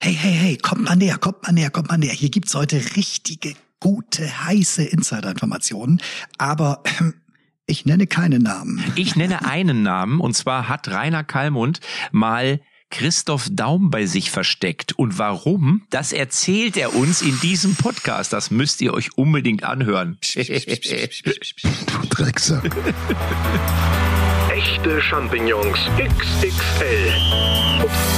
Hey, hey, hey, kommt mal näher, kommt mal näher, kommt mal näher. Hier gibt's heute richtige, gute, heiße Insider-Informationen. Aber äh, ich nenne keine Namen. Ich nenne einen Namen und zwar hat Rainer Kallmund mal Christoph Daum bei sich versteckt. Und warum? Das erzählt er uns in diesem Podcast. Das müsst ihr euch unbedingt anhören. Du Drecksack. Echte Champignons XXL. Ups.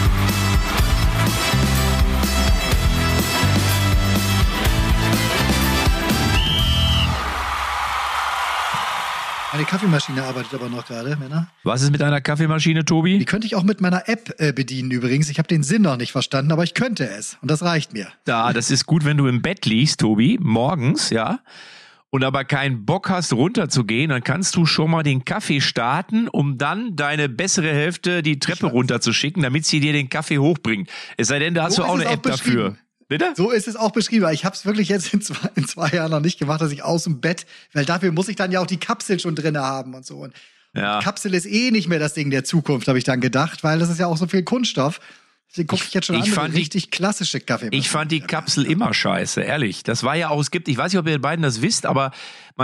Meine Kaffeemaschine arbeitet aber noch gerade, Männer. Was ist mit deiner Kaffeemaschine, Tobi? Die könnte ich auch mit meiner App äh, bedienen übrigens. Ich habe den Sinn noch nicht verstanden, aber ich könnte es. Und das reicht mir. Da, das ist gut, wenn du im Bett liegst, Tobi, morgens, ja. Und aber keinen Bock hast, runterzugehen, dann kannst du schon mal den Kaffee starten, um dann deine bessere Hälfte die Treppe runterzuschicken, damit sie dir den Kaffee hochbringt. Es sei denn, da hast So du auch eine App dafür. Bitte? So ist es auch beschrieben. Ich habe es wirklich jetzt in zwei, in zwei Jahren noch nicht gemacht, dass ich aus dem Bett, weil dafür muss ich dann ja auch die Kapsel schon drinne haben und so. Und Ja. Kapsel ist eh nicht mehr das Ding der Zukunft, habe ich dann gedacht, weil das ist ja auch so viel Kunststoff. Deswegen gucke ich jetzt schon ich an, fand die- richtig klassische Kaffee. Ich fand die Kapsel immer scheiße, ehrlich. Das war ja auch, es gibt, ich weiß nicht, ob ihr beiden das wisst, aber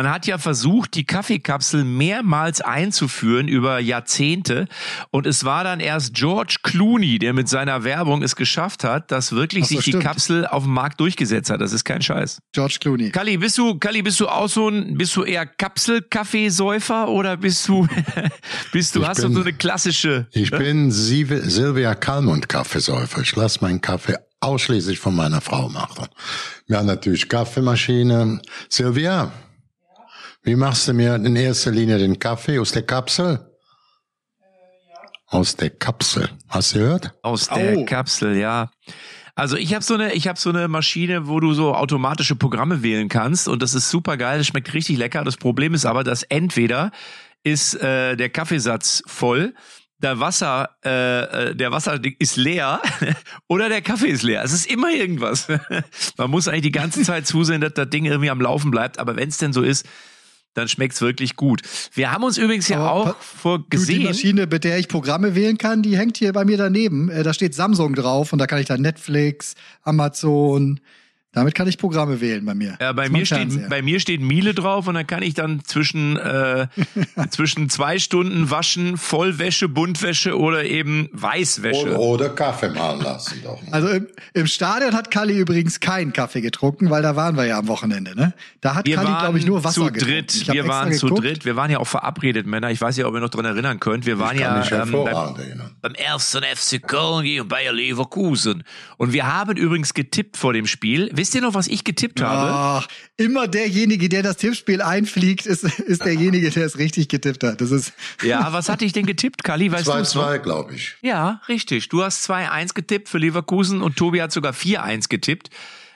man hat ja versucht, die Kaffeekapsel mehrmals einzuführen über Jahrzehnte. Und es war dann erst George Clooney, der mit seiner Werbung es geschafft hat, dass wirklich so, sich die stimmt. Kapsel auf dem Markt durchgesetzt hat. Das ist kein Scheiß. George Clooney. Kalli, bist du, Kalli, bist du auch so ein, bist du eher Kapselkaffeesäufer oder bist du, bist du, Ich hast du bin- so eine klassische, Ich bin Sive, Silvia Kalmund Kaffeesäufer. Ich lasse meinen Kaffee ausschließlich von meiner Frau machen. Wir haben natürlich Kaffeemaschine. Silvia, wie machst du mir in erster Linie den Kaffee aus der Kapsel? Aus der Kapsel. Hast du gehört? Aus der Au. Kapsel, ja. Also ich habe so eine, ich habe so eine Maschine, wo du so automatische Programme wählen kannst und das ist super geil, das schmeckt richtig lecker. Das Problem ist aber, dass entweder ist äh, der Kaffeesatz voll, der Wasser, äh, äh, der Wasser ist leer oder der Kaffee ist leer. Es ist immer irgendwas. Man muss eigentlich die ganze Zeit zusehen, dass das Ding irgendwie am Laufen bleibt. Aber wenn es denn so ist, dann schmeckt's wirklich gut. Wir haben uns übrigens ja auch pa- vor Du, die. Maschine, mit der ich Programme wählen kann, die hängt hier bei mir daneben. Äh, Da steht Samsung drauf und da kann ich dann Netflix, Amazon. Damit kann ich Programme wählen bei mir. Ja, bei mir steht bei mir steht Miele drauf und dann kann ich dann zwischen äh, zwischen zwei Stunden waschen Vollwäsche, Buntwäsche oder eben Weißwäsche. Oder, oder Kaffee malen lassen doch. Also im, im Stadion hat Kalli übrigens keinen Kaffee getrunken, weil da waren wir ja am Wochenende, ne? Da hat Wir Kalli, waren glaube ich, nur Wasser zu getrunken. dritt. Wir extra waren zu geguckt. dritt. Wir waren ja auch verabredet, Männer. Ich weiß ja, ob ihr noch dran erinnern könnt. Wir waren Ich kann ja ähm, beim, beim ersten FC Köln gegen Bayer Leverkusen. Und wir haben übrigens getippt vor dem Spiel. Wisst ihr noch, was ich getippt habe? Ach, immer derjenige, der das Tippspiel einfliegt, ist, ist derjenige, der es richtig getippt hat. Das ist Ja, was hatte ich denn getippt, Kali? Weißt du es noch? 2-2, glaube ich. Ja, richtig. Du hast 2-1 getippt für Leverkusen und Tobi hat sogar 4-1 getippt.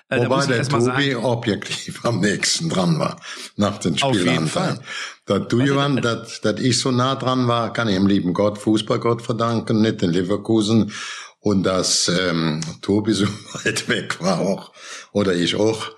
Äh, da Wobei muss ich der Tobi sagen, objektiv am nächsten dran war, nach den Auf jeden Spielanfällen. Fall. Dass du, Johann, dass, dass ich so nah dran war, kann ich dem lieben Gott, Fußballgott verdanken, nicht den Leverkusen. Und dass ähm, Tobi so weit weg war auch, oder ich auch,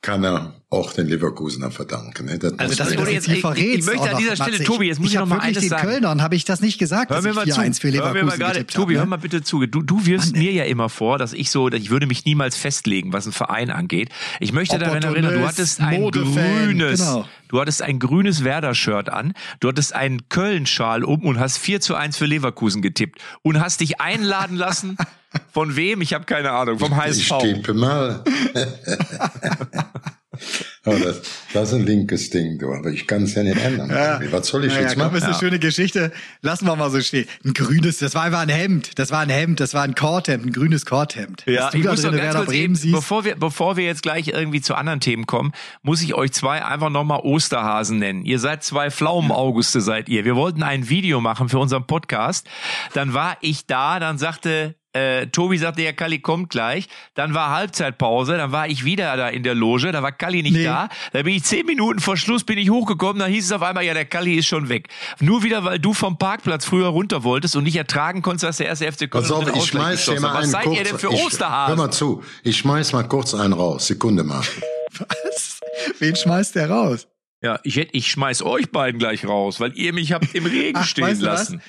kann er auch den Leverkusener verdanken. ne? Das Also das wurde jetzt- ich- ich verrätst möchte an dieser Stelle. Tobi, jetzt muss ich hab noch mal eines den sagen. Kölnern habe ich das nicht gesagt, Hör dass mir ich mal zu. 4-1 für Hör mir Leverkusen mal gerade, Tobi, hör ne? mal bitte zu. Du, du wirfst mir ja immer vor, dass ich so, dass ich würde mich niemals festlegen, was ein Verein angeht. Ich möchte daran erinnern, du hattest ein Modefan, grünes, genau. du hattest ein grünes Werder-Shirt an, du hattest einen Köln-Schal um und hast 4 zu 1 für Leverkusen getippt und hast dich einladen lassen. Von wem? Ich habe keine Ahnung. Vom Ich HSV. tippe mal. Aber das, das ist ein linkes Ding, du. Aber ich kann es ja nicht ändern. Was soll ich Naja, jetzt komm, machen? ist eine schöne Geschichte. Lassen wir mal so stehen. Ein grünes, das war einfach ein Hemd. Das war ein Hemd, das war ein Korthemd, ein grünes Korthemd. Ja, du ich da muss noch drin ganz Werder kurz Bremen eben, siehst. bevor wir, bevor wir jetzt gleich irgendwie zu anderen Themen kommen, muss ich euch zwei einfach nochmal Osterhasen nennen. Ihr seid zwei Pflaumenauguste, seid ihr. Wir wollten ein Video machen für unseren Podcast. Dann war ich da, dann sagte äh, Tobi sagte, ja, Kalli kommt gleich. Dann war Halbzeitpause, dann war ich wieder da in der Loge, da war Kalli nicht Nee. da. Da bin ich zehn Minuten vor Schluss bin ich hochgekommen, dann hieß es auf einmal, ja, der Kalli ist schon weg. Nur wieder, weil du vom Parkplatz früher runter wolltest und nicht ertragen konntest, dass der erste FC Köln Pass auf, ich schmeiß dir mal Was einen seid kurz, ihr denn für ich, Hör Osterhasen? mal zu, ich schmeiß mal kurz einen raus. Sekunde mal. Was? Wen schmeißt der raus? Ja, ich hätte, ich schmeiß euch beiden gleich raus, weil ihr mich habt im Regen Ach, stehen weißt du was? lassen.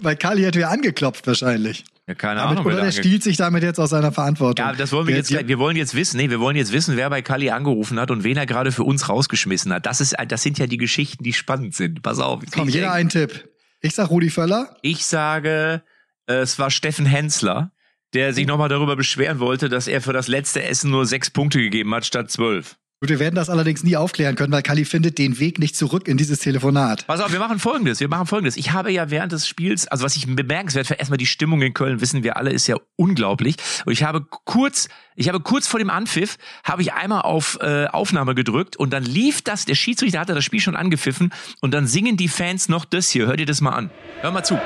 Weil Kali hätte ja angeklopft wahrscheinlich. Ja, keine Damit, Ahnung. oder der stiehlt sich damit jetzt aus seiner Verantwortung. Ja, das wollen wir jetzt, wir wollen jetzt wissen, nee, wir wollen jetzt wissen, wer bei Kali angerufen hat und wen er gerade für uns rausgeschmissen hat. Das ist, das sind ja die Geschichten, die spannend sind. Pass auf. Komm, jeder einen Tipp. Ich sag Rudi Völler. ich sage, es war Steffen Hensler, der sich nochmal darüber beschweren wollte, dass er für das letzte Essen nur sechs Punkte gegeben hat statt zwölf. Gut, wir werden das allerdings nie aufklären können, weil Kali findet den Weg nicht zurück in dieses Telefonat. Pass auf, wir machen folgendes. Wir machen folgendes. Ich habe ja während des Spiels, also was ich bemerkenswert finde, erstmal die Stimmung in Köln, wissen wir alle, ist ja unglaublich. Und ich habe kurz, ich habe kurz vor dem Anpfiff, habe ich einmal auf äh, Aufnahme gedrückt und dann lief das, der Schiedsrichter hatte das Spiel schon angepfiffen und dann singen die Fans noch das hier. Hör dir das mal an. Hör mal zu.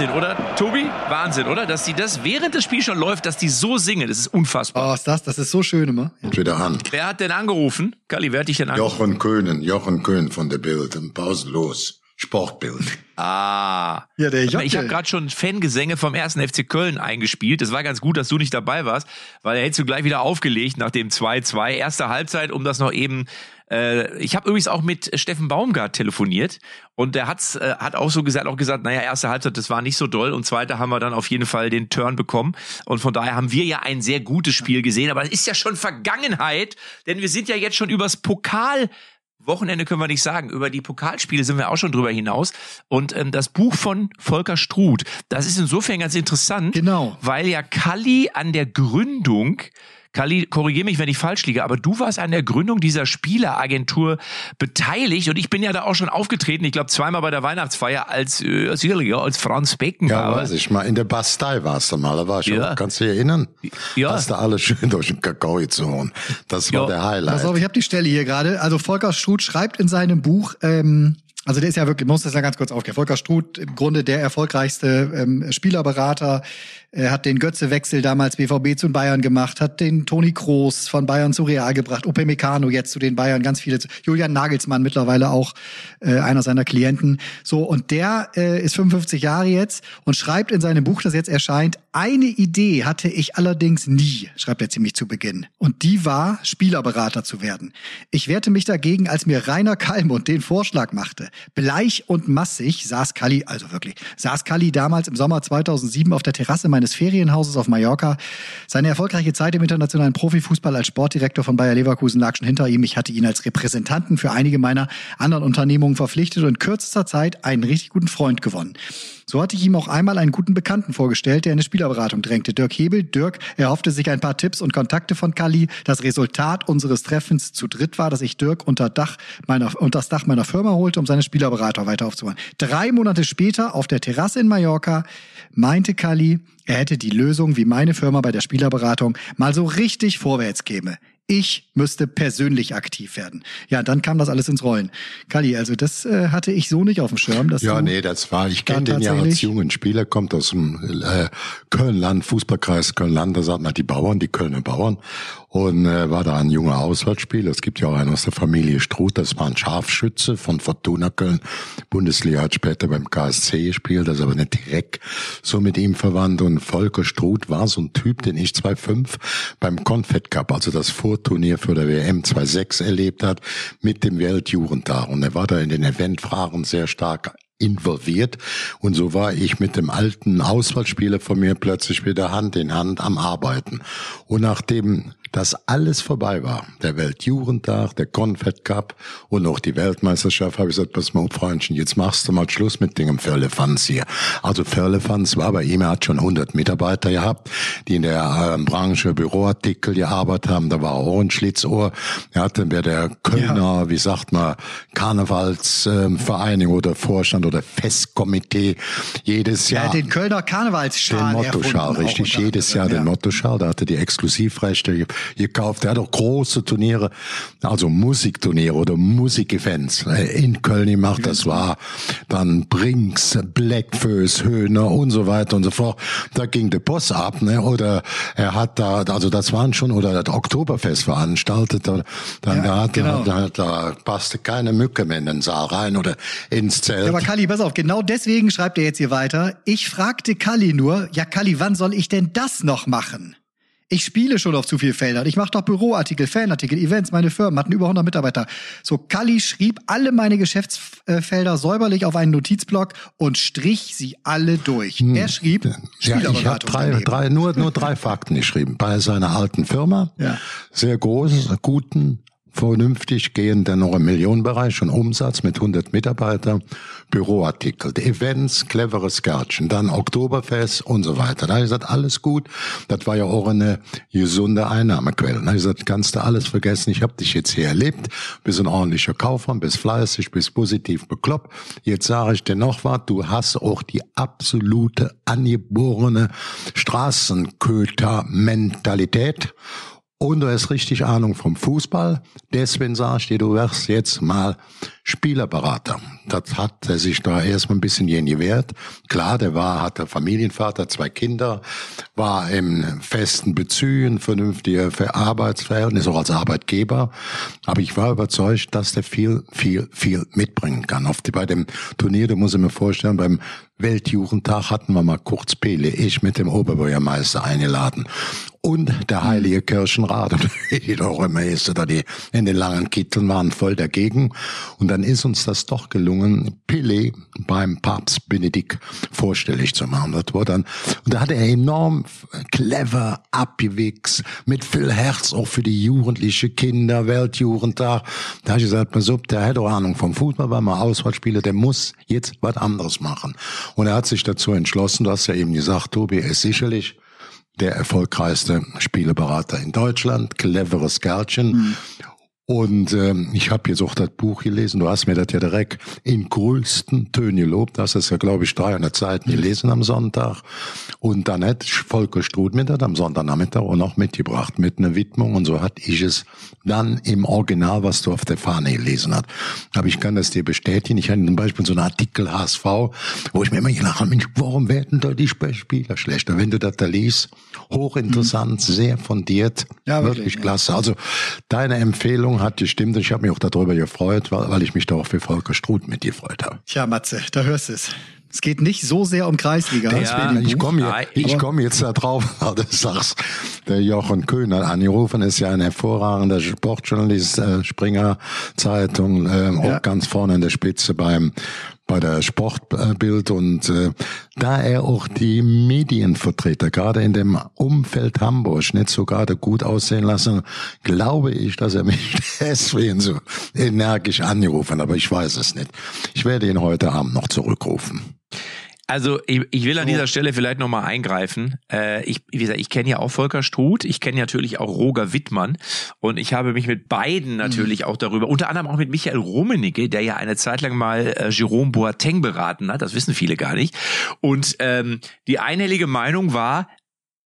Wahnsinn, oder? Tobi? Wahnsinn, oder? Dass die das während des Spiels schon läuft, dass die so singen. Das ist unfassbar. Oh, ist das, das ist so schön immer. Und wieder an. Wer hat denn angerufen? Kalli, wer hat dich denn angerufen? Jochen Köhnen, Jochen Köhnen von der Bild, pausenlos. Sportbild. Ah. Ja, der Ich Jockel. habe gerade schon Fangesänge vom ersten FC Köln eingespielt. Es war ganz gut, dass du nicht dabei warst, weil er hättest du gleich wieder aufgelegt nach dem 2-2. Erste Halbzeit, um das noch eben. Äh, ich habe übrigens auch mit Steffen Baumgart telefoniert und der hat's, äh, hat auch so gesagt, auch gesagt, naja, erste Halbzeit, das war nicht so doll und zweite haben wir dann auf jeden Fall den Turn bekommen. Und von daher haben wir ja ein sehr gutes Spiel gesehen, aber es ist ja schon Vergangenheit, denn wir sind ja jetzt schon übers Pokal Wochenende können wir nicht sagen. Über die Pokalspiele sind wir auch schon drüber hinaus. Und ähm, das Buch von Volker Struth, das ist insofern ganz interessant, Genau. weil ja Kalli an der Gründung, Kalli, korrigier mich, wenn ich falsch liege, aber du warst an der Gründung dieser Spieleragentur beteiligt und ich bin ja da auch schon aufgetreten, ich glaube zweimal bei der Weihnachtsfeier als, äh, als, als Franz Ja, Beckenbauer. weiß ich mal. In der Bastei warst du mal. Da war ich Ja. auch. Kannst du dich erinnern? Ja. Hast du alles schön durch den Kakao gezogen. Das war Ja. der Highlight. Pass auf, ich habe die Stelle hier gerade. Also Volker Struth schreibt in seinem Buch, ähm, also der ist ja wirklich, muss das ja ganz kurz aufklären. Volker Struth, im Grunde der erfolgreichste ähm, Spielerberater, er hat den Götze-Wechsel damals BVB zu Bayern gemacht, hat den Toni Kroos von Bayern zu Real gebracht, Ope Meccano jetzt zu den Bayern, ganz viele, Julian Nagelsmann mittlerweile auch äh, einer seiner Klienten. So, und der äh, ist 55 Jahre jetzt und schreibt in seinem Buch, das jetzt erscheint, eine Idee hatte ich allerdings nie, schreibt er ziemlich zu Beginn. Und die war, Spielerberater zu werden. Ich wehrte mich dagegen, als mir Rainer Kallmund den Vorschlag machte. Bleich und massig saß Kalli, also wirklich, saß Kalli damals im Sommer 2007 auf der Terrasse meines Ferienhauses auf Mallorca. Seine erfolgreiche Zeit im internationalen Profifußball als Sportdirektor von Bayer Leverkusen lag schon hinter ihm. Ich hatte ihn als Repräsentanten für einige meiner anderen Unternehmungen verpflichtet und in kürzester Zeit einen richtig guten Freund gewonnen. So hatte ich ihm auch einmal einen guten Bekannten vorgestellt, der in eine Spielerberatung drängte. Dirk Hebel. Dirk erhoffte sich ein paar Tipps und Kontakte von Kalli. Das Resultat unseres Treffens zu dritt war, dass ich Dirk unter, Dach meiner, unter das Dach meiner Firma holte, um seine Spielerberater weiter aufzubauen. Drei Monate später auf der Terrasse in Mallorca meinte Kalli, er hätte die Lösung, wie meine Firma bei der Spielerberatung mal so richtig vorwärts käme. Ich müsste persönlich aktiv werden. Ja, dann kam das alles ins Rollen. Kalli, also das äh, hatte ich so nicht auf dem Schirm. Dass Ja, nee, das war, ich kenne den ja als jungen Spieler, kommt aus dem äh, Köln-Land, Fußballkreis Köln-Land, da sagt man die Bauern, die Kölner Bauern. Und äh, war da ein junger Auswärtsspieler. Es gibt ja auch einen aus der Familie Struth, das war ein Scharfschütze von Fortuna Köln. Bundesliga hat später beim KSC gespielt, das ist aber nicht direkt so mit ihm verwandt. Und Volker Struth war so ein Typ, den ich 2005 beim Confed Cup, also das Vorturnier für der WM 2006 erlebt hat, mit dem Weltjugendtag. Und er war da in den Eventfragen sehr stark involviert und so war ich mit dem alten Auswahlspieler von mir plötzlich wieder Hand in Hand am Arbeiten. Und nachdem das alles vorbei war, der Weltjugendtag, der Confed Cup und auch die Weltmeisterschaft, habe ich gesagt, pass mal, Freundchen, jetzt machst du mal Schluss mit dem Firlefanz hier. Also Firlefanz war bei ihm, er hat schon 100 Mitarbeiter gehabt, die in der äh, Branche Büroartikel gearbeitet haben, da war auch ein Schlitzohr. Er hatte bei der Kölner, wie sagt man, Karnevalsvereinigung oder Vorstand oder Festkomitee jedes Jahr hat den Kölner Karnevalsschal den Mottoschal, richtig. Jedes Jahr anderem, den ja. Mottoschal. Da hatte die Exklusivrechte gekauft. Der hat auch große Turniere, also Musikturniere oder Musikevents in Köln gemacht. Das war dann Brinks, Blackfoes, Höhner und so weiter und so fort. Da ging der Boss ab, ne? Oder er hat da, also das waren schon, oder das Oktoberfest veranstaltet. Dann ja, da, hat, genau. da, da passte keine Mücke mehr in den Saal rein oder ins Zelt. Ja, aber Kali, pass auf, genau deswegen schreibt er jetzt hier weiter. Ich fragte Kali nur, ja Kali, wann soll ich denn das noch machen? Ich spiele schon auf zu viel Feldern. Ich mache doch Büroartikel, Fanartikel, Events. Meine Firmen hatten über 100 Mitarbeiter. So, Kalli schrieb alle meine Geschäftsfelder säuberlich auf einen Notizblock und strich sie alle durch. Hm. Er schrieb ja, ich habe drei, drei, nur, nur drei Fakten geschrieben. Bei seiner alten Firma, ja. sehr groß, guten, vernünftig gehen dann noch im Millionenbereich schon Umsatz mit 100 Mitarbeitern, Büroartikel, Events, cleveres Gärtchen, dann Oktoberfest und so weiter. Da habe ich gesagt, alles gut. Das war ja auch eine gesunde Einnahmequelle. Da habe ich gesagt, kannst du alles vergessen. Ich habe dich jetzt hier erlebt. Bist ein ordentlicher Kaufmann, bist fleißig, bist positiv bekloppt. Jetzt sage ich dir noch was. Du hast auch die absolute angeborene Straßenköter-Mentalität und du hast richtig Ahnung vom Fußball. Deswegen ich dir, du wirst jetzt mal Spielerberater. Das hat er sich da erstmal ein bisschen jen gewährt. Klar, der war, hatte Familienvater, zwei Kinder, war im festen Bezügen, vernünftige Arbeitsverhältnis, auch als Arbeitgeber. Aber ich war überzeugt, dass der viel, viel, viel mitbringen kann. Die, bei dem Turnier, da muss ich mir vorstellen, beim Weltjugendtag hatten wir mal kurz Pele, ich mit dem Oberbürgermeister eingeladen und der heilige Kirchenrat. Und die Römermeister da die in den langen Kitteln waren voll dagegen. Und dann ist uns das doch gelungen Pele beim Papst Benedikt vorstellig zu machen. Das war dann und da hat er enorm clever abgewichst mit viel Herz auch für die jugendliche Kinder Weltjugendtag. Da habe ich gesagt pass auf der hat doch Ahnung vom Fußball war mal Auswahlspieler der muss jetzt was anderes machen. Und er hat sich dazu entschlossen du hast ja eben gesagt Tobi er ist sicherlich der erfolgreichste Spieleberater in Deutschland, cleveres Kerlchen. Mhm. Und ähm, ich habe jetzt auch das Buch gelesen, du hast mir das ja direkt in größten Tönen gelobt, das ist ja, glaube ich, 300 Seiten gelesen am Sonntag. Und dann hat Volker Struth mir das am Sonntagnachmittag auch noch mitgebracht, mit einer Widmung. Und so hatte ich es dann im Original, was du auf der Fahne gelesen hast. Aber ich kann das dir bestätigen. Ich hatte zum Beispiel so einen Artikel HSV, wo ich mir immer gedacht habe, Mensch, warum werden da die Spieler schlechter? Wenn du das da liest, hochinteressant, mhm. sehr fundiert, ja, wirklich, wirklich klasse. Also deine Empfehlung hat gestimmt und ich habe mich auch darüber gefreut, weil, weil ich mich da auch für Volker Struth mit gefreut habe. Tja, Matze, da hörst du es. Es geht nicht so sehr um Kreisliga. Ja, ich komme komm jetzt da drauf, weil du sagst, der Jochen Köhn hat angerufen, ist ja ein hervorragender Sportjournalist, äh, Springer Zeitung, äh, ja. auch ganz vorne in der Spitze beim bei der Sportbild und äh, da er auch die Medienvertreter gerade in dem Umfeld Hamburg nicht so gerade gut aussehen lassen, glaube ich, dass er mich deswegen so energisch angerufen, aber ich weiß es nicht. Ich werde ihn heute Abend noch zurückrufen. Also ich, ich will an dieser Stelle vielleicht nochmal eingreifen. Äh, ich, wie gesagt, ich kenne ja auch Volker Struth, ich kenne natürlich auch Roger Wittmann und ich habe mich mit beiden natürlich mhm. auch darüber, unter anderem auch mit Michael Rummenigge, der ja eine Zeit lang mal äh, Jerome Boateng beraten hat, das wissen viele gar nicht. Und ähm, die einhellige Meinung war,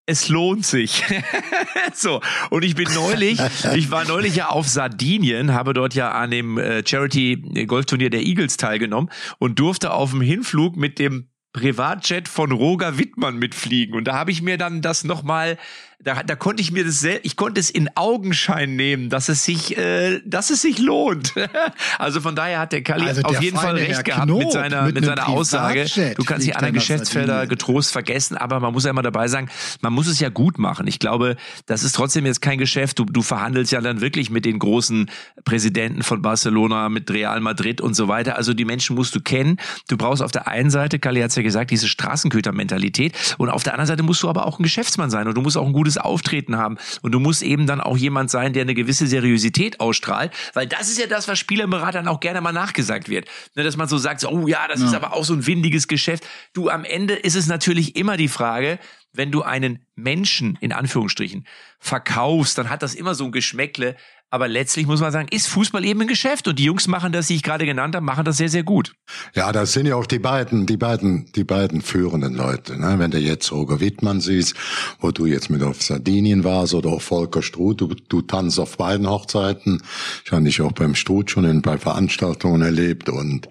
es lohnt sich. so, und ich bin neulich, ich war neulich ja auf Sardinien, habe dort ja an dem äh, Charity Golfturnier der Eagles teilgenommen und durfte auf dem Hinflug mit dem Privatjet von Roger Wittmann mitfliegen. Und da habe ich mir dann das nochmal da, da konnte ich mir das sehr, ich konnte es in Augenschein nehmen, dass es sich, äh, dass es sich lohnt. also von daher hat der Kali also auf jeden Fall recht Herr gehabt Knob mit seiner, mit, mit seiner Aussage. Du kannst die anderen Geschäftsfelder getrost vergessen, aber man muss ja immer dabei sagen, man muss es ja gut machen. Ich glaube, das ist trotzdem jetzt kein Geschäft. Du, du verhandelst ja dann wirklich mit den großen Präsidenten von Barcelona, mit Real Madrid und so weiter. Also die Menschen musst du kennen. Du brauchst auf der einen Seite, Kali hat es ja gesagt, diese Straßenköter-Mentalität und auf der anderen Seite musst du aber auch ein Geschäftsmann sein und du musst auch ein gutes gutes Auftreten haben. Und du musst eben dann auch jemand sein, der eine gewisse Seriosität ausstrahlt, weil das ist ja das, was Spielerberatern auch gerne mal nachgesagt wird. Ne, dass man so sagt, so, oh ja, das ja. ist aber auch so ein windiges Geschäft. Du, am Ende ist es natürlich immer die Frage, wenn du einen Menschen in Anführungsstrichen verkaufst, dann hat das immer so ein Geschmäckle. Aber letztlich muss man sagen, ist Fußball eben ein Geschäft und die Jungs machen das, die ich gerade genannt habe, machen das sehr, sehr gut. Ja, das sind ja auch die beiden, die beiden, die beiden führenden Leute. Ne? Wenn du jetzt Roger Wittmann siehst, wo du jetzt mit auf Sardinien warst oder auch Volker Struth, du, du tanzt auf beiden Hochzeiten. Ich habe dich auch beim Struth schon in, bei Veranstaltungen erlebt und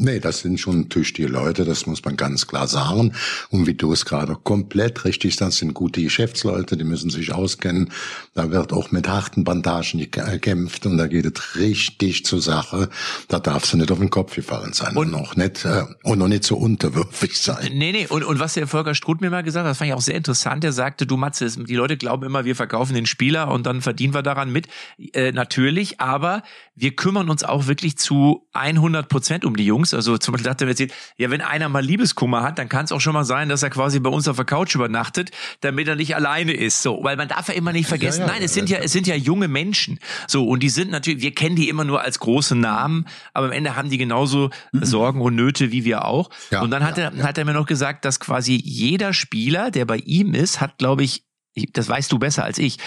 Nee, das sind schon tüchtige Leute, das muss man ganz klar sagen. Und wie du es gerade komplett richtig sagst, sind gute Geschäftsleute, die müssen sich auskennen. Da wird auch mit harten Bandagen gekämpft und da geht es richtig zur Sache. Da darfst du nicht auf den Kopf gefallen sein und, und noch nicht äh, und noch nicht so unterwürfig sein. Nee, nee, und, und was der Volker Struth mir mal gesagt hat, das fand ich auch sehr interessant. Er sagte, du Matze, die Leute glauben immer, wir verkaufen den Spieler und dann verdienen wir daran mit. Äh, natürlich, aber wir kümmern uns auch wirklich zu 100 Prozent um die Jungs. Also zum Beispiel dachte er erzählt, ja, wenn einer mal Liebeskummer hat, dann kann es auch schon mal sein, dass er quasi bei uns auf der Couch übernachtet, damit er nicht alleine ist. So, weil man darf ja immer nicht vergessen, ja, ja, nein, es sind ja, es sind ja junge Menschen. So, und die sind natürlich, wir kennen die immer nur als große Namen, aber am Ende haben die genauso mhm. Sorgen und Nöte wie wir auch. Und dann hat er, hat er mir noch gesagt, dass quasi jeder Spieler, der bei ihm ist, hat, glaube ich, das weißt du besser als ich,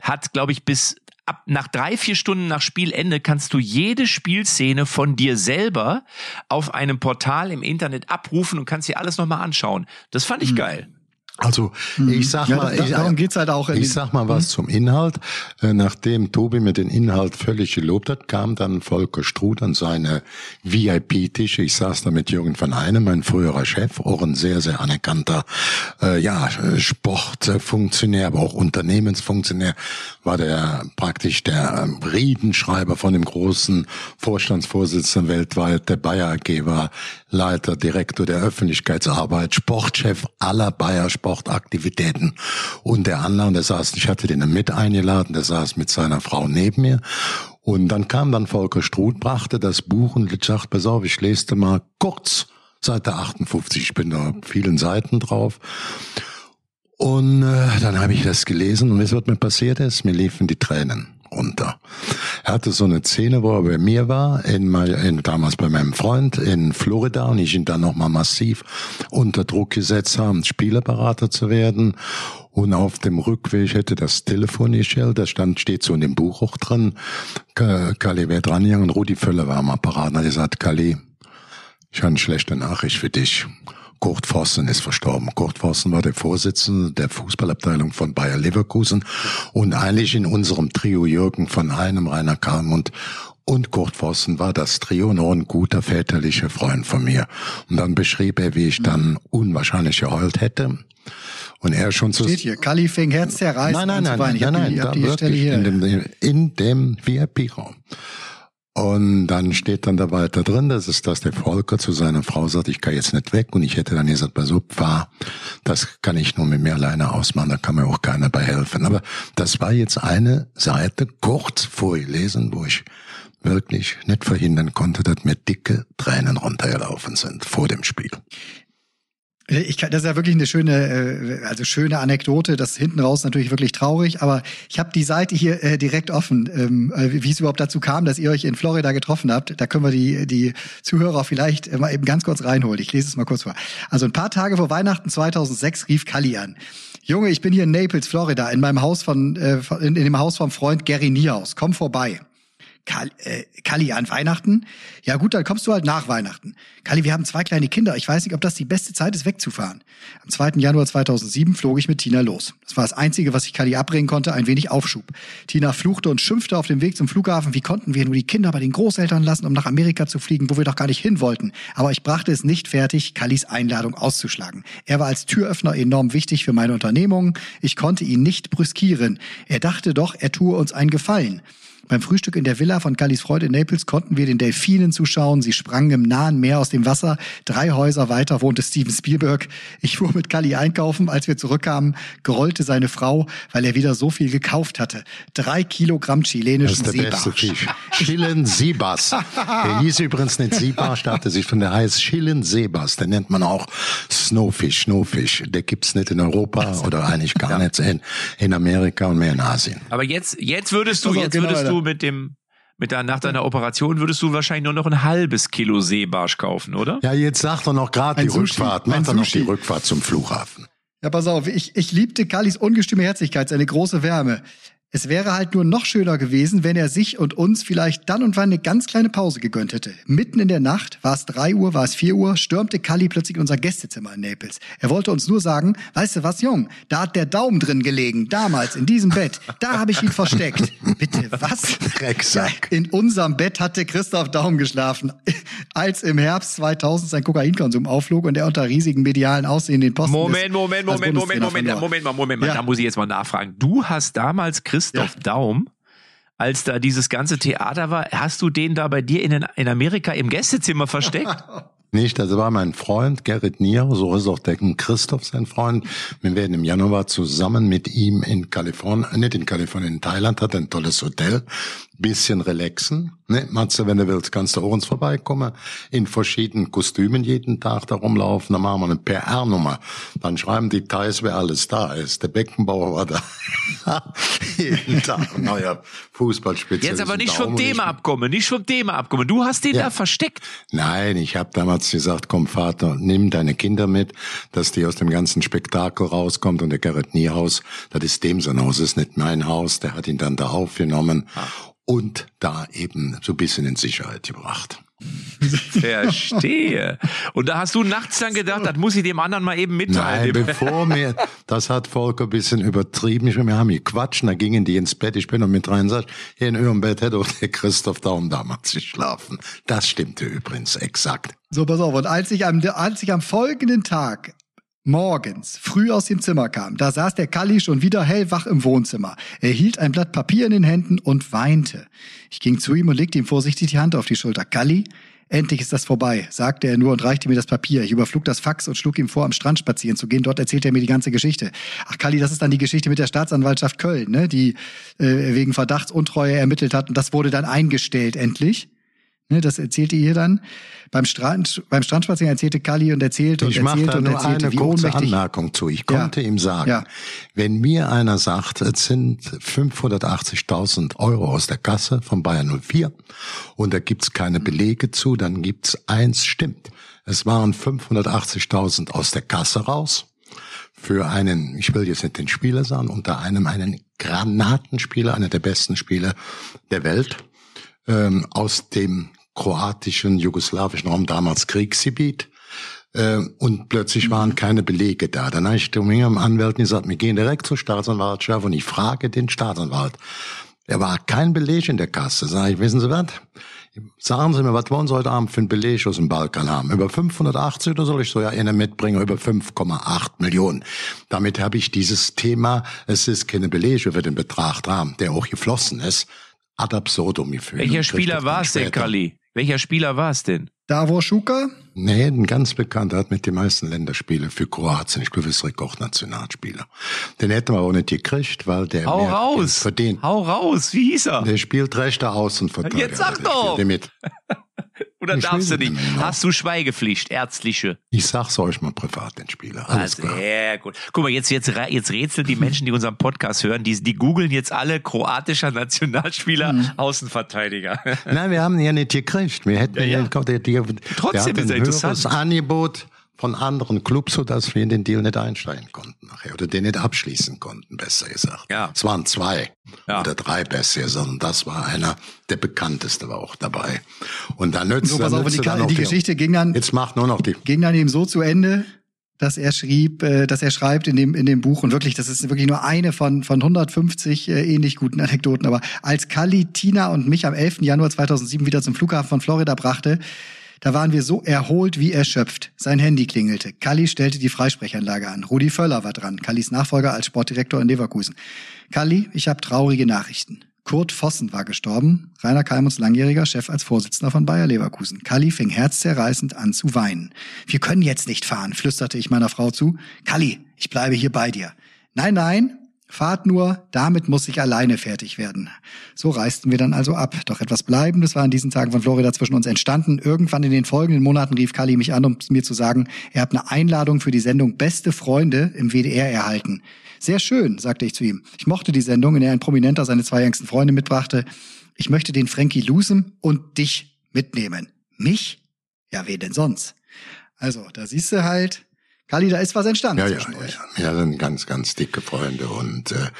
hat, glaube ich, bis ab nach drei, vier Stunden nach Spielende kannst du jede Spielszene von dir selber auf einem Portal im Internet abrufen und kannst dir alles nochmal anschauen. Das fand ich mhm. geil. Also mhm. ich sag ja, mal, da, darum ich, geht's halt auch. ich sag mal was mhm. zum Inhalt. Äh, nachdem Tobi mir den Inhalt völlig gelobt hat, kam dann Volker Struth an seine VIP-Tische. Ich saß da mit Jürgen von Einem, mein früherer Chef, auch ein sehr, sehr anerkannter äh, ja, Sportfunktionär, aber auch Unternehmensfunktionär, war der praktisch der ähm, Riedenschreiber von dem großen Vorstandsvorsitzenden weltweit, der Bayer AG war Leiter, Direktor der Öffentlichkeitsarbeit, Sportchef aller Bayer Sportaktivitäten. Und der andere, der saß, ich hatte den mit eingeladen, der saß mit seiner Frau neben mir. Und dann kam dann Volker Struth, brachte das Buch und ich sagte, pass auf, ich lese mal kurz, Seite 58, ich bin da vielen Seiten drauf. Und äh, dann habe ich das gelesen und wisst ihr, was mir passiert ist? Mir liefen die Tränen runter. Er hatte so eine Szene, wo er bei mir war, in, in, damals bei meinem Freund in Florida und ich ihn dann nochmal massiv unter Druck gesetzt haben, Spielerberater zu werden. Und auf dem Rückweg hätte das Telefon gestellt, da stand, steht so in dem Buch auch drin, Kali wäre dran und Rudi Völler war am Apparat. Und er hat gesagt, Kali, ich habe eine schlechte Nachricht für dich. Kurt Vossen ist verstorben. Kurt Vossen war der Vorsitzende der Fußballabteilung von Bayer Leverkusen und eigentlich in unserem Trio Jürgen von einem, Rainer Kalmund und Kurt Vossen war das Trio noch ein guter väterlicher Freund von mir. Und dann beschrieb er, wie ich dann unwahrscheinlich geheult hätte. Und er schon so. Steht hier, Kali fing Herz zerreißen. Nein, nein, nein, nein, nein, nein, da wirklich in dem, in dem VIP-Raum. Und dann steht dann da weiter drin, das ist, dass der Volker zu seiner Frau sagt, ich kann jetzt nicht weg. Und ich hätte dann gesagt, bei so fahr, das kann ich nur mit mir alleine ausmachen, da kann mir auch keiner bei helfen. Aber das war jetzt eine Seite kurz vorgelesen, wo ich wirklich nicht verhindern konnte, dass mir dicke Tränen runtergelaufen sind vor dem Spiel. Ich kann, das ist ja wirklich eine schöne, äh, also schöne Anekdote. Das hinten raus natürlich wirklich traurig, aber ich habe die Seite hier äh, direkt offen, ähm, äh, wie es überhaupt dazu kam, dass ihr euch in Florida getroffen habt. Da können wir die die Zuhörer vielleicht mal eben ganz kurz reinholen. Ich lese es mal kurz vor. Also ein paar Tage vor Weihnachten 2006 rief Kali an. Junge, ich bin hier in Naples, Florida, in meinem Haus von äh, in, in dem Haus vom Freund Gary Niehaus. Komm vorbei. Kali, äh, Kali an Weihnachten? Ja gut, dann kommst du halt nach Weihnachten. Kali, wir haben zwei kleine Kinder. Ich weiß nicht, ob das die beste Zeit ist, wegzufahren. Am 2. Januar 2007 flog ich mit Tina los. Das war das Einzige, was ich Kali abbringen konnte, ein wenig Aufschub. Tina fluchte und schimpfte auf dem Weg zum Flughafen. Wie konnten wir nur die Kinder bei den Großeltern lassen, um nach Amerika zu fliegen, wo wir doch gar nicht hin wollten? Aber ich brachte es nicht fertig, Kalis Einladung auszuschlagen. Er war als Türöffner enorm wichtig für meine Unternehmung. Ich konnte ihn nicht brüskieren. Er dachte doch, er tue uns einen Gefallen. Beim Frühstück in der Villa von Kallis Freund in Naples konnten wir den Delfinen zuschauen. Sie sprangen im nahen Meer aus dem Wasser. Drei Häuser weiter wohnte Steven Spielberg. Ich fuhr mit Kalli einkaufen. Als wir zurückkamen, gerollte seine Frau, weil er wieder so viel gekauft hatte. Drei Kilogramm chilenischen Seebarsch. Chilen Seebass. der hieß übrigens nicht Seebarsch, der hatte sich von der heißt Chilen Seebass. Den nennt man auch Snowfish, Snowfish. Der gibt's nicht in Europa oder eigentlich gar nicht in, in Amerika und mehr in Asien. Aber jetzt, jetzt würdest du, jetzt würdest du mit dem mit der, nach deiner Operation würdest du wahrscheinlich nur noch ein halbes Kilo Seebarsch kaufen, oder? Ja, jetzt sag doch noch gerade die Sushi, Rückfahrt. Mach doch noch die Rückfahrt zum Flughafen. Ja, pass auf, ich, ich liebte Kallis ungestüme Herzlichkeit, seine große Wärme. Es wäre halt nur noch schöner gewesen, wenn er sich und uns vielleicht dann und wann eine ganz kleine Pause gegönnt hätte. Mitten in der Nacht, war es drei Uhr, war es vier Uhr, stürmte Kalli plötzlich in unser Gästezimmer in Naples. Er wollte uns nur sagen, weißt du was, Jung, da hat der Daumen drin gelegen, damals in diesem Bett. Da habe ich ihn versteckt. Bitte, was? Drecksack. In unserem Bett hatte Christoph Daum geschlafen, als im Herbst 2000 sein Kokainkonsum aufflog und er unter riesigen medialen Aussehen den Posten Moment, des- Moment, als Moment, Moment, Bundestrainer Moment, verlor. Moment mal, Moment mal. Ja. Da muss ich jetzt mal nachfragen. Du hast damals Christoph Daum, als da dieses ganze Theater war, hast du den da bei dir in, den- in Amerika im Gästezimmer versteckt? Nicht, das war mein Freund Gerrit Nier, so ist auch der Christoph sein Freund. Wir werden im Januar zusammen mit ihm in Kalifornien, nicht in Kalifornien, in Thailand, hat ein tolles Hotel, bisschen relaxen. Ne, Matze, wenn du willst, kannst du auch uns vorbeikommen, in verschiedenen Kostümen jeden Tag da rumlaufen, dann machen wir eine PR-Nummer. Dann schreiben die Thais, wer alles da ist. Der Beckenbauer war da. jeden Tag ein neuer Fußballspitze. Jetzt aber nicht vom Thema abkommen, nicht vom Thema abkommen. Du hast den Ja. da versteckt. Nein, ich habe damals gesagt, komm Vater, nimm deine Kinder mit, dass die aus dem ganzen Spektakel rauskommt und der Gerrit Niehaus, das ist dem sein Haus, das ist nicht mein Haus, der hat ihn dann da aufgenommen und da eben so ein bisschen in Sicherheit gebracht. Verstehe. Und da hast du nachts dann gedacht, das muss ich dem anderen mal eben mitteilen. Nein, bevor mir, das hat Volker ein bisschen übertrieben. Ich, wir haben gequatscht, da gingen die ins Bett. Ich bin noch mit rein und sag, hier in eurem Bett hätte auch der Christoph Daum damals geschlafen. Das stimmte übrigens exakt. So, pass auf. Und als ich am, als ich am folgenden Tag morgens früh aus dem Zimmer kam, da saß der Kalli schon wieder hellwach im Wohnzimmer. Er hielt ein Blatt Papier in den Händen und weinte. Ich ging zu ihm und legte ihm vorsichtig die Hand auf die Schulter. Kalli, endlich ist das vorbei, sagte er nur und reichte mir das Papier. Ich überflug das Fax und schlug ihm vor, am Strand spazieren zu gehen. Dort erzählte er mir die ganze Geschichte. Ach, Kalli, das ist dann die Geschichte mit der Staatsanwaltschaft Köln, ne, die äh, wegen Verdachtsuntreue ermittelt hat. Und das wurde dann eingestellt, endlich. Ne, das erzählte ihr dann. Beim Strand, beim Strandspaziergang erzählte Kalli und erzählte und Ich mache erzählte da und nur erzählte, eine kurze. Anmerkung zu. Ich Ja. konnte ihm sagen, Ja. wenn mir einer sagt, es sind 580.000 Euro aus der Kasse von Bayern 04 und da gibt's keine Belege zu, dann gibt's eins stimmt. Es waren 580.000 aus der Kasse raus für einen, ich will jetzt nicht den Spieler sagen, unter einem einen Granatenspieler, einer der besten Spieler der Welt, ähm, aus dem kroatischen, jugoslawischen Raum, damals Kriegsgebiet. Äh, und plötzlich waren keine Belege da. Dann habe ich zu meinem Anwalt gesagt, wir gehen direkt zur Staatsanwaltschaft und ich frage den Staatsanwalt. Er war kein Beleg in der Kasse. Sag ich, wissen Sie was? Sagen Sie mir, was wollen Sie heute Abend für einen Beleg aus dem Balkan haben? Über 580 oder soll ich so ja einer mitbringen? Über 5,8 Millionen. Damit habe ich dieses Thema, es ist keine Belege für den Betrag haben, der auch geflossen ist, ad absurdum geführt. Welcher Spieler war es denn. Kalli? Welcher Spieler war es denn? Davor Schuka? Nee, ein ganz bekannter hat mit den meisten Länderspiele für Kroatien. Ich glaube, es ist Rekordnationalspieler. Den hätten wir auch nicht gekriegt, weil der Hau mehr raus! verdient. Hau raus! Wie hieß er? Der spielt rechter Außenverteidiger. Jetzt sag Der doch! Oder Ich darfst du nicht? Hast du Schweigepflicht, ärztliche? Ich sag's euch mal privat, den Spieler. Alles Ah, klar. sehr gut. Guck mal, jetzt, jetzt, jetzt rätseln die Menschen, die unseren Podcast hören, die, die googeln jetzt alle kroatischer Nationalspieler, Mhm. Außenverteidiger. Nein, wir haben ihn ja nicht gekriegt. Wir hätten Ja, ja. Trotzdem ist er interessant. Angebot von anderen Clubs, sodass wir in den Deal nicht einsteigen konnten nachher. Oder den nicht abschließen konnten, besser gesagt. Ja. Es waren zwei Ja. oder drei besser, sondern das war einer, der bekannteste war auch dabei. Und dann nützt So, dann auf, nützt die, dann die auch Geschichte ging dann, Jetzt macht nur noch die ging dann eben so zu Ende, dass er schrieb, äh, dass er schreibt in dem in dem Buch und wirklich, das ist wirklich nur eine von von 150 äh, ähnlich guten Anekdoten. Aber als Kali, Tina und mich am 11. Januar 2007 wieder zum Flughafen von Florida brachte, da waren wir so erholt wie erschöpft. Sein Handy klingelte. Kalli stellte die Freisprechanlage an. Rudi Völler war dran, Kallis Nachfolger als Sportdirektor in Leverkusen. Kalli, ich habe traurige Nachrichten. Kurt Vossen war gestorben, Rainer Kalmuts langjähriger Chef als Vorsitzender von Bayer Leverkusen. Kalli fing herzzerreißend an zu weinen. Wir können jetzt nicht fahren, flüsterte ich meiner Frau zu. Kalli, ich bleibe hier bei dir. Nein, nein, fahrt nur, damit muss ich alleine fertig werden. So reisten wir dann also ab. Doch etwas Bleibendes war in diesen Tagen von Florida zwischen uns entstanden. Irgendwann in den folgenden Monaten rief Kalli mich an, um mir zu sagen, er hat eine Einladung für die Sendung Beste Freunde im WDR erhalten. Sehr schön, sagte ich zu ihm. Ich mochte die Sendung, in der ein Prominenter seine zwei engsten Freunde mitbrachte. Ich möchte den Frankie Lusem und dich mitnehmen. Mich? Ja, wen denn sonst? Also, da siehst du halt, Kali, da ist was entstanden Ja, ja, ja. Wir sind ganz, ganz dicke Freunde und äh,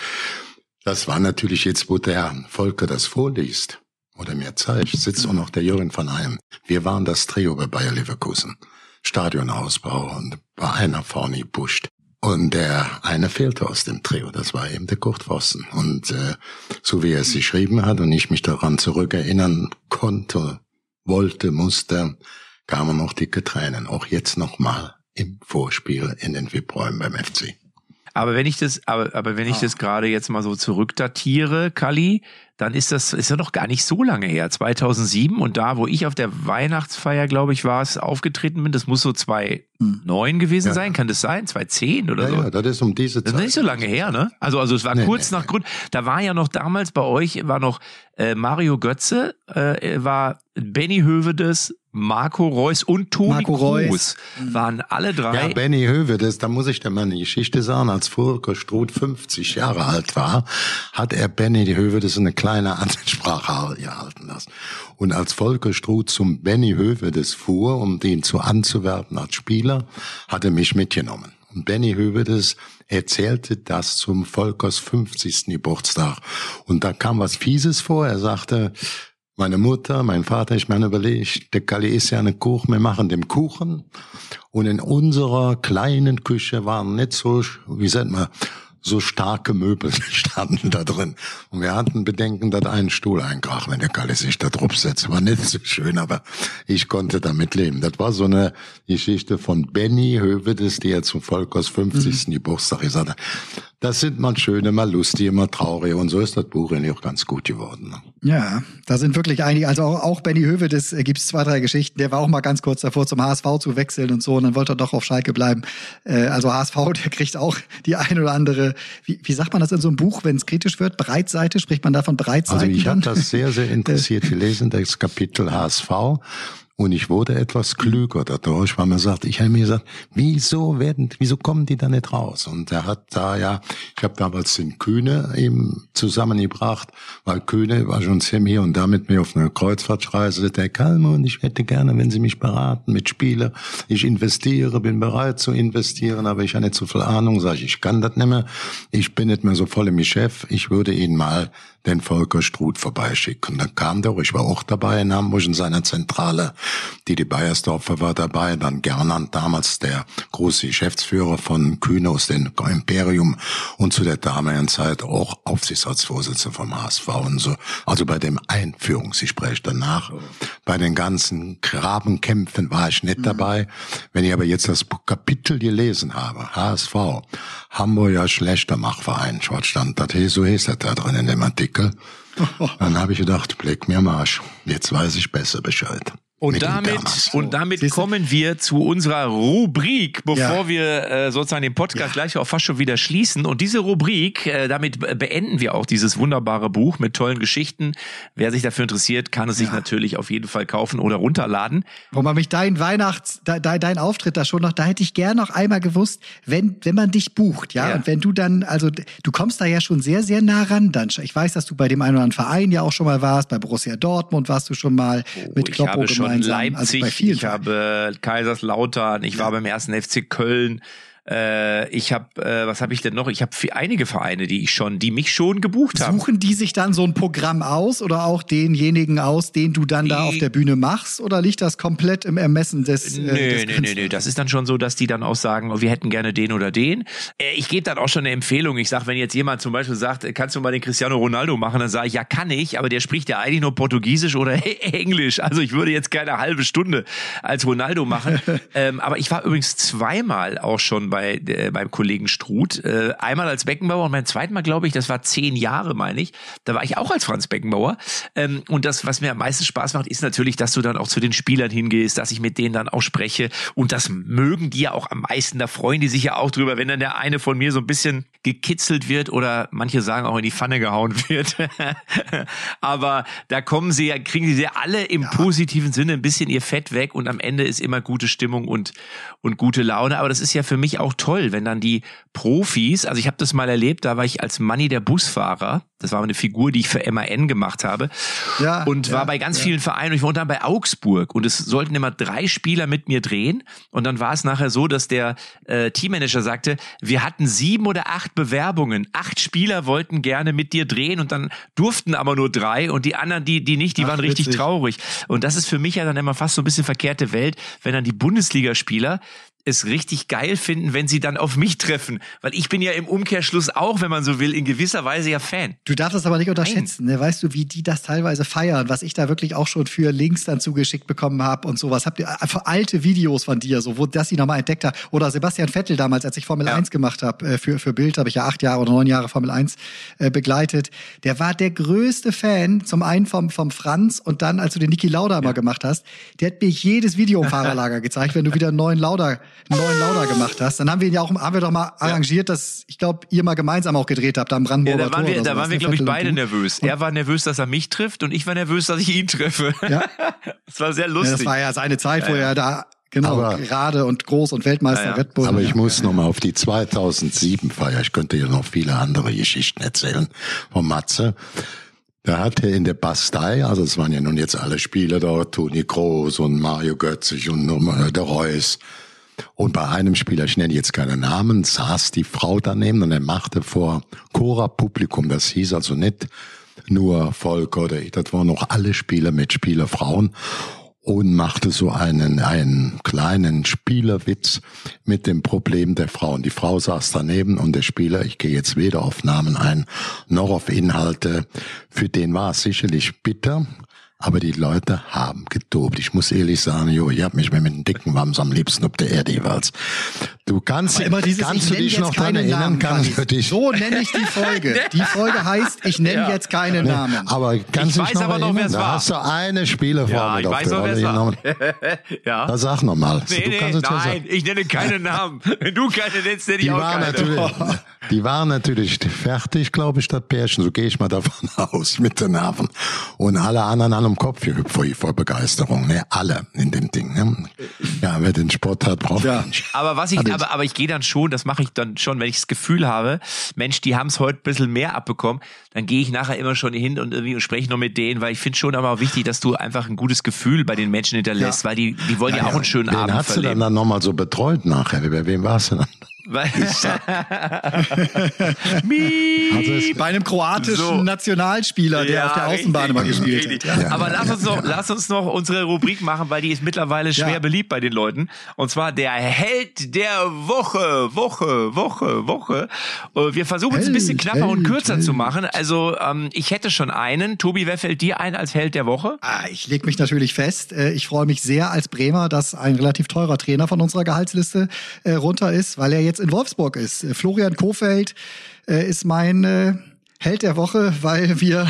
Das war natürlich jetzt, wo der Volker das vorliest oder mir zeigt, sitzt auch noch der Jürgen von Heim. Wir waren das Trio bei Bayer Leverkusen. Stadionausbau und war einer vorne gepusht. Und der eine fehlte aus dem Trio, das war eben der Kurt Vossen. Und äh, so wie er es geschrieben hat und ich mich daran zurückerinnern konnte, wollte, musste, kamen noch dicke Tränen. Auch jetzt nochmal im Vorspiel in den VIP-Räumen beim FC. Aber wenn ich das, aber, aber wenn ich ah. das gerade jetzt mal so zurückdatiere, Kali, dann ist das, ist ja noch gar nicht so lange her. 2007 und da, wo ich auf der Weihnachtsfeier, glaube ich, war es, aufgetreten bin, das muss so 2009 hm. gewesen ja. sein. Kann das sein? 2010 oder ja, so? Ja, das ist um diese Zeit. Das ist nicht so lange her, ne? Also, also es war nee, kurz nee, nach Grund. Da war ja noch damals bei euch, war noch äh, Mario Götze, äh, war Benny Hövedes, Marco Reus und Toni Marco Kroos Reus. waren alle drei. Ja, Benny Hövedes, da muss ich dir mal eine Geschichte sagen. Als Volker Struth 50 Jahre alt war, hat er Benny Hövedes eine kleine Ansprache gehalten lassen. Und als Volker Struth zum Benny Hövedes fuhr, um den zu anzuwerben als Spieler, hat er mich mitgenommen. Und Benny Hövedes erzählte das zum Volkers 50. Geburtstag. Und da kam was Fieses vor. Er sagte, meine Mutter, mein Vater, ich meine überlegt, der Kalli ist ja eine Kuchen, wir machen den Kuchen. Und in unserer kleinen Küche waren nicht so, wie sagt man, so starke Möbel standen da drin. Und wir hatten Bedenken, dass ein Stuhl einkrach, wenn der Kalle sich da drauf setzt. War nicht so schön, aber ich konnte damit leben. Das war so eine Geschichte von Benny Hövedes, die er zum Volkers 50. Mhm. Geburtstag gesagt hat. Das sind mal schöne, mal lustige, mal traurige. Und so ist das Buch eigentlich auch ganz gut geworden. Ne? Ja, da sind wirklich einige. Also auch, auch Benny Hövedes äh, gibt es zwei, drei Geschichten. Der war auch mal ganz kurz davor, zum HSV zu wechseln und so. Und dann wollte er doch auf Schalke bleiben. Äh, also HSV, der kriegt auch die ein oder andere, wie, wie sagt man das in so einem Buch, wenn es kritisch wird? Breitseite? Spricht man davon Breitseite? Also ich habe das sehr, sehr interessiert gelesen, das Kapitel HSV. Und ich wurde etwas klüger dadurch, weil man sagt, ich habe mir gesagt, wieso werden, wieso kommen die da nicht raus? Und er hat da ja, ich habe damals den Kühne eben zusammengebracht, weil Kühne war schon ziemlich und da mit mir auf einer Kreuzfahrtreise, der Kalme und ich hätte gerne, wenn Sie mich beraten mit Spiele, ich investiere, bin bereit zu investieren, aber ich habe nicht so viel Ahnung, sage ich, ich kann das nicht mehr, ich bin nicht mehr so voll im Geschäft, ich würde Ihnen mal den Volker Struth vorbeischicken. Da kam der, ich war auch dabei in Hamburg in seiner Zentrale. Didi Beiersdorfer war dabei, dann Gernand, damals der große Geschäftsführer von Kühne aus dem Imperium und zu der damaligen Zeit auch Aufsichtsratsvorsitzender vom HSV und so. Also bei dem Einführungsgespräch danach, bei den ganzen Grabenkämpfen war ich nicht mhm. dabei. Wenn ich aber jetzt das Kapitel gelesen habe, HSV, Hamburger Schlechtermachverein, was stand das, so hieß das da drin in dem Artikel. Dann habe ich gedacht, blick mir Marsch, jetzt weiß ich besser Bescheid. Und damit, und damit kommen wir zu unserer Rubrik, bevor ja. wir äh, sozusagen den Podcast ja. gleich auch fast schon wieder schließen. Und diese Rubrik, äh, damit beenden wir auch dieses wunderbare Buch mit tollen Geschichten. Wer sich dafür interessiert, kann es sich natürlich auf jeden Fall kaufen oder runterladen. Wo man mich dein Weihnachts, de, de, dein Auftritt da schon noch, da hätte ich gern noch einmal gewusst, wenn, wenn man dich bucht, ja, ja, und wenn du dann, also du kommst da ja schon sehr, sehr nah ran, dann. Ich weiß, dass du bei dem einen oder anderen Verein ja auch schon mal warst, bei Borussia Dortmund warst du schon mal oh, mit Kloppo gemeinsam. Also Leipzig, also ich habe Kaiserslautern, ich ja. war beim ersten FC Köln. Äh, ich habe, äh, was habe ich denn noch? Ich habe einige Vereine, die ich schon, die mich schon gebucht haben. Suchen die sich dann so ein Programm aus oder auch denjenigen aus, den du dann die, da auf der Bühne machst? Oder liegt das komplett im Ermessen des? Äh, nö, des nö, nö, nö. Das ist dann schon so, dass die dann auch sagen, oh, wir hätten gerne den oder den. Äh, ich gebe dann auch schon eine Empfehlung. Ich sage, wenn jetzt jemand zum Beispiel sagt, kannst du mal den Cristiano Ronaldo machen, dann sage ich, ja, kann ich, aber der spricht ja eigentlich nur Portugiesisch oder Englisch. Also ich würde jetzt keine halbe Stunde als Ronaldo machen. ähm, aber ich war übrigens zweimal auch schon bei äh, beim Kollegen Struth. Äh, einmal als Beckenbauer und mein zweites Mal, glaube ich, das war zehn Jahre, meine ich. Da war ich auch als Franz Beckenbauer. Ähm, und das, was mir am meisten Spaß macht, ist natürlich, dass du dann auch zu den Spielern hingehst, dass ich mit denen dann auch spreche. Und das mögen die ja auch am meisten. Da freuen die sich ja auch drüber, wenn dann der eine von mir so ein bisschen gekitzelt wird oder manche sagen auch in die Pfanne gehauen wird. Aber da kommen sie ja, kriegen sie ja alle im ja. positiven Sinne ein bisschen ihr Fett weg und am Ende ist immer gute Stimmung und, und gute Laune. Aber das ist ja für mich auch toll wenn dann die Profis, also ich habe das mal erlebt, da war ich als Manni der Busfahrer, das war eine Figur, die ich für MAN gemacht habe ja, und ja, war bei ganz ja. vielen Vereinen und ich wohnte dann bei Augsburg und es sollten immer drei Spieler mit mir drehen und dann war es nachher so, dass der äh, Teammanager sagte, wir hatten sieben oder acht acht Bewerbungen. Acht Spieler wollten gerne mit dir drehen und dann durften aber nur drei und die anderen, die, die nicht, die Ach, waren richtig witzig. traurig. Und das ist für mich ja dann immer fast so ein bisschen verkehrte Welt, wenn dann die Bundesligaspieler es richtig geil finden, wenn sie dann auf mich treffen. Weil ich bin ja im Umkehrschluss auch, wenn man so will, in gewisser Weise ja Fan. Du darfst es aber nicht unterschätzen, ne? weißt du, wie die das teilweise feiern, was ich da wirklich auch schon für Links dann zugeschickt bekommen habe und sowas. Habt ihr einfach alte Videos von dir, so wo das sie nochmal entdeckt hat. Oder Sebastian Vettel damals, als ich Formel Ja. 1 gemacht habe, äh, für, für Bild habe ich ja acht Jahre oder neun Jahre Formel 1 äh, begleitet. Der war der größte Fan, zum einen vom, vom Franz und dann, als du den Niki Lauda mal gemacht hast, der hat mir jedes Video im Fahrerlager gezeigt, wenn du wieder einen neuen Lauda, einen neuen Lauda gemacht hast. Dann haben wir ihn ja auch, haben wir doch mal arrangiert, dass, ich glaube, ihr mal gemeinsam auch gedreht habt am Ja, Brandenburger da waren Tor wir, da sowas, waren wir, ne? glaube ich, beide nervös. Er war nervös, dass er mich trifft und ich war nervös, dass ich ihn treffe. Ja. Das war sehr Ja, lustig. das war ja seine Zeit, wo er da genau Aber- gerade und groß und Weltmeister Ja, ja. Red Bull. Aber ich ja. muss noch mal auf die 2007 Feier. Ich könnte ja noch viele andere Geschichten erzählen von Matze. Da hat er in der Bastei, also es waren ja nun jetzt alle Spieler da, Toni Kroos und Mario Götzig und der Reus. Und bei einem Spieler, ich nenne jetzt keine Namen, saß die Frau daneben und er machte vor Chora-Publikum, das hieß also nicht nur Volk oder ich, das waren noch alle Spieler mit Spielerfrauen und machte so einen, einen kleinen Spielerwitz mit dem Problem der Frauen. Die Frau saß daneben und der Spieler, ich gehe jetzt weder auf Namen ein, noch auf Inhalte, für den war es sicherlich bitter, aber die Leute haben getobt. Ich muss ehrlich sagen, jo, ich hab mich mit dem dicken Wams am liebsten auf der Erde jeweils. Du kannst, dieses, kannst du dich noch daran keinen erinnern? Namen. Kannst du dich, So nenne ich die Folge. Die Folge heißt, ich nenne jetzt keinen Namen. aber kannst Ich du dich weiß noch aber noch, wer es da war. hast du eine Spielerfrau ja, mit ich weiß noch, wer es war. ja. Da sag noch mal. Nee, du nee, ja nein, ich nenne keinen Namen. Wenn du keine nennst, nenne ich Die auch waren, keine. natürlich, die waren natürlich fertig, glaube ich, das Pärchen. So gehe ich mal davon aus, mit den Nerven. Und alle anderen an dem Kopf gehüpft vor, vor Begeisterung. Ne? Alle in dem Ding. Ne? Ja, wer den Sport hat, braucht Ja. nicht. Aber was ich, aber, aber ich gehe dann schon, das mache ich dann schon, wenn ich das Gefühl habe, Mensch, die haben es heute ein bisschen mehr abbekommen, dann gehe ich nachher immer schon hin und irgendwie und spreche noch mit denen, weil ich finde schon aber auch wichtig, dass du einfach ein gutes Gefühl bei den Menschen hinterlässt, Ja. weil die, die wollen ja, auch einen schönen Wen Abend hast du dann, verleben. dann nochmal so betreut nachher? Bei wem warst du dann? Weil, Also Bei einem kroatischen So. Nationalspieler, der Ja, auf der Außenbahn immer gespielt richtig. hat. Ja. Aber lass uns noch, lass uns noch unsere Rubrik machen, weil die ist mittlerweile schwer Ja. beliebt bei den Leuten. Und zwar der Held der Woche, Woche, Woche, Woche. Äh, Wir versuchen es ein bisschen Held, knapper und Held, kürzer zu Held. machen. Also ähm, ich hätte schon einen. Tobi, wer fällt dir ein als Held der Woche? Ah, Ich leg mich natürlich fest. Äh, Ich freue mich sehr als Bremer, dass ein relativ teurer Trainer von unserer Gehaltsliste äh, runter ist, weil er jetzt in Wolfsburg ist. Florian Kofeld äh, ist mein äh, Held der Woche, weil wir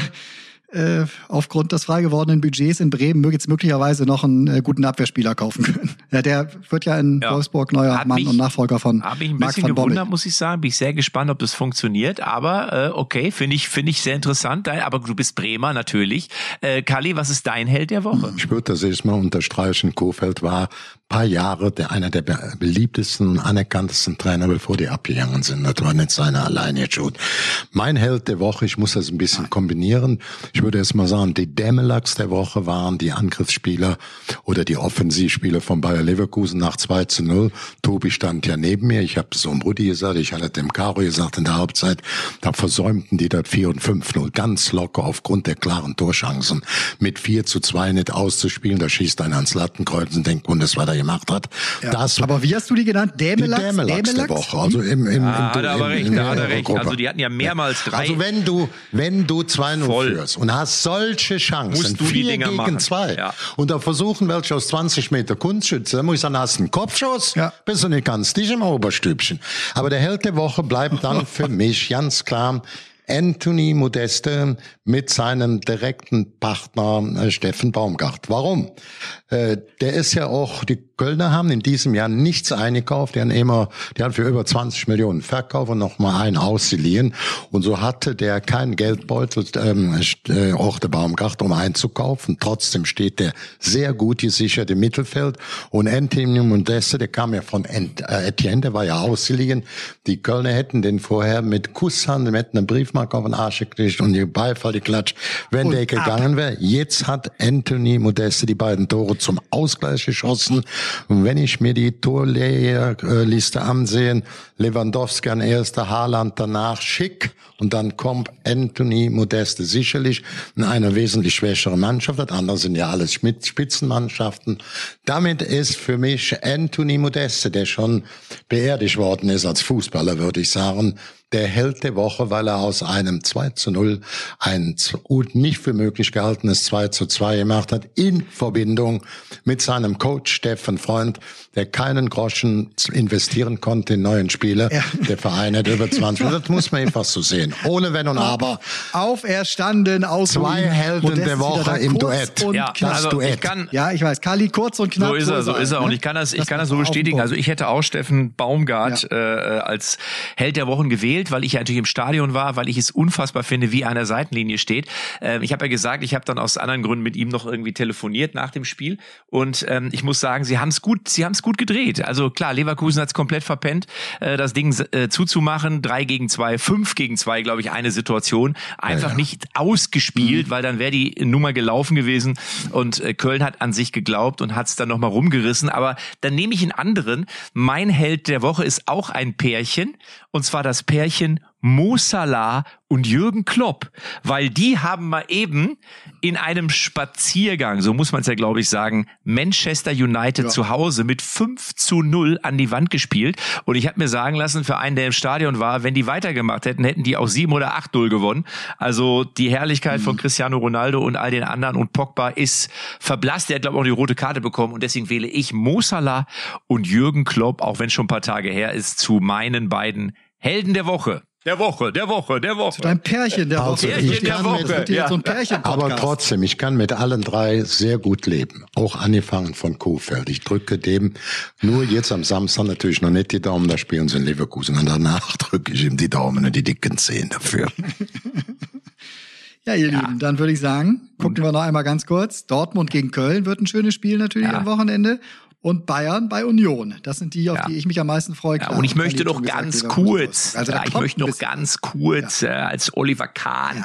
äh, aufgrund des frei gewordenen Budgets in Bremen jetzt möglicherweise noch einen äh, guten Abwehrspieler kaufen können. Ja, der wird ja in Ja. Wolfsburg neuer Hat Mann mich- und Nachfolger von Habe ich ein Marc bisschen van Bommel. gewundert, muss ich sagen. Bin ich sehr gespannt, ob das funktioniert. Aber äh, okay, finde ich, finde ich sehr interessant. Aber du bist Bremer natürlich. Äh, Kali, was ist dein Held der Woche? ich würde das jetzt mal unterstreichen. Kofeld war paar Jahre der einer der be- beliebtesten, anerkanntesten Trainer, bevor die abgegangen sind. Das war nicht seine alleine schuld. Mein Held der Woche, ich muss das ein bisschen kombinieren. Ich würde jetzt mal sagen, die Dämmelachs der Woche waren die Angriffsspieler oder die Offensivspieler von Bayer Leverkusen nach 2 zu 0. Tobi stand ja neben mir. Ich habe so einem Rudi gesagt, ich hatte dem Caro gesagt in der Halbzeit, da versäumten die das 4 und 5-0 ganz locker aufgrund der klaren Torchancen mit 4 zu 2 nicht auszuspielen. Da schießt einer ans Lattenkreuz und denkt, und das was er gemacht hat. Das Aber wie hast du die genannt? die Dämelachs? Dämmelachs der Woche. Also im, im, Ah, im, hat er aber im- recht, in da der hat er recht. Gruppe. Also die hatten ja mehrmals drei. Also wenn du, wenn du 2-0 Voll. führst und hast solche Chancen, Musst du die vier Dinger gegen machen. zwei, Ja. und da versuchen welche aus 20 Meter Kunstschütze, muss ich sagen, hast du einen Kopfschuss, Ja. bist du nicht ganz dich im Oberstübchen. Aber der Held der Woche bleibt dann für mich ganz klar Anthony Modeste mit seinem direkten Partner äh, Steffen Baumgart. Warum? Äh, der ist ja auch, die Kölner haben in diesem Jahr nichts eingekauft, die haben immer, die haben für über 20 Millionen verkauft und noch mal einen ausgeliehen. Und so hatte der keinen Geldbeutel, ähm, äh, auch der Baumgart, um einzukaufen. Trotzdem steht der sehr gut gesichert im Mittelfeld. Und Anthony Modeste, der kam ja von Ent, äh, Etienne, der war ja ausgeliehen. Die Kölner hätten den vorher mit Kusshand, hätten einen Briefmarke auf den Arsch gekriegt und die Beifall, die Klatsch, wenn Und der ab. gegangen wäre. Jetzt hat Anthony Modeste die beiden Tore zum Ausgleich geschossen. Und wenn ich mir die Torliste ansehen, Lewandowski an erster, Haaland danach, Schick und dann kommt Anthony Modeste sicherlich in einer wesentlich schwächere Mannschaft. Das andere sind ja alles Spitzenmannschaften. Damit ist für mich Anthony Modeste, der schon beerdigt worden ist als Fußballer, würde ich sagen, der Held der Woche, weil er aus einem 2 zu 0 ein nicht für möglich gehaltenes 2 zu 2 gemacht hat, in Verbindung mit seinem Coach Steffen Freund, der keinen Groschen investieren konnte in neuen Spieler. Ja. Der Verein hat über 20. Das muss man einfach so sehen. Ohne Wenn und Aber. Auferstanden aus Zwei Helden der Woche im Duett. Ja, das also Duett. Ich kann, ja, ich weiß. Kali kurz und knapp. So ist er, so ist er. Und ich kann das, ich kann das so bestätigen. Also ich hätte auch Steffen Baumgart ja. äh, als Held der Wochen gewählt, weil ich ja natürlich im Stadion war, weil ich es unfassbar finde, wie er an der Seitenlinie steht. Ähm, ich habe ja gesagt, ich habe dann aus anderen Gründen mit ihm noch irgendwie telefoniert nach dem Spiel. Und ähm, ich muss sagen, sie haben es gut, sie haben es gut gedreht. Also klar, Leverkusen hat es komplett verpennt, äh, das Ding äh, zuzumachen. Drei gegen zwei, fünf gegen zwei, glaube ich, eine Situation. Einfach ja, ja. nicht ausgespielt, mhm. weil dann wäre die Nummer gelaufen gewesen. Und äh, Köln hat an sich geglaubt und hat es dann nochmal rumgerissen. Aber dann nehme ich einen anderen. Mein Held der Woche ist auch ein Pärchen. Und zwar das Pärchen Mo Salah und Jürgen Klopp, weil die haben mal eben in einem Spaziergang, so muss man es ja glaube ich sagen, Manchester United ja. zu Hause mit 5 zu 0 an die Wand gespielt und ich habe mir sagen lassen, für einen, der im Stadion war, wenn die weitergemacht hätten, hätten die auch 7 oder 8 0 gewonnen. Also die Herrlichkeit mhm. von Cristiano Ronaldo und all den anderen und Pogba ist verblasst. Der hat glaube ich auch die rote Karte bekommen und deswegen wähle ich Mo Salah und Jürgen Klopp, auch wenn es schon ein paar Tage her ist, zu meinen beiden Helden der Woche. Der Woche, der Woche, der Woche. Zu deinem Pärchen der also Woche. Pärchen der Woche. Ja. So ein Pärchen Aber trotzdem, ich kann mit allen drei sehr gut leben. Auch angefangen von Kofeld. Ich drücke dem nur jetzt am Samstag natürlich noch nicht die Daumen, da spielen sie in Leverkusen. Und danach drücke ich ihm die Daumen und die dicken Zehen dafür. Ja, ihr ja. Lieben, dann würde ich sagen, gucken wir noch einmal ganz kurz. Dortmund gegen Köln wird ein schönes Spiel natürlich ja. am Wochenende und Bayern bei Union. Das sind die, auf ja. die ich mich am meisten freue. Ja, und ich möchte noch ganz kurz, also ja, ich möchte noch ganz kurz äh, als Oliver Kahn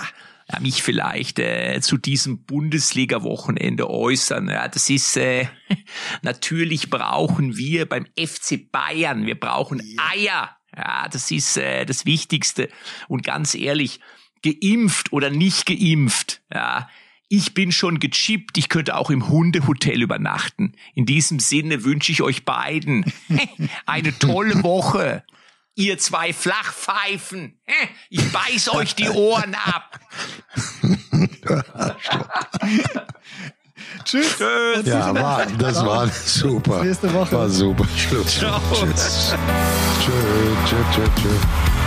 ja. mich vielleicht äh, zu diesem Bundesliga-Wochenende äußern. Ja, das ist äh, natürlich brauchen wir beim FC Bayern, wir brauchen Eier. Ja, das ist äh, das Wichtigste. Und ganz ehrlich, geimpft oder nicht geimpft, ja, ich bin schon gechippt, ich könnte auch im Hundehotel übernachten. In diesem Sinne wünsche ich euch beiden eine tolle Woche. Ihr zwei Flachpfeifen, ich beiß euch die Ohren ab. Tschüss. Tschüss. Ja, war, das war super. Nächste Woche. War super. Schluss. Ciao. Tschüss. Tschüss. Tschüss. Tschüss. Tschüss.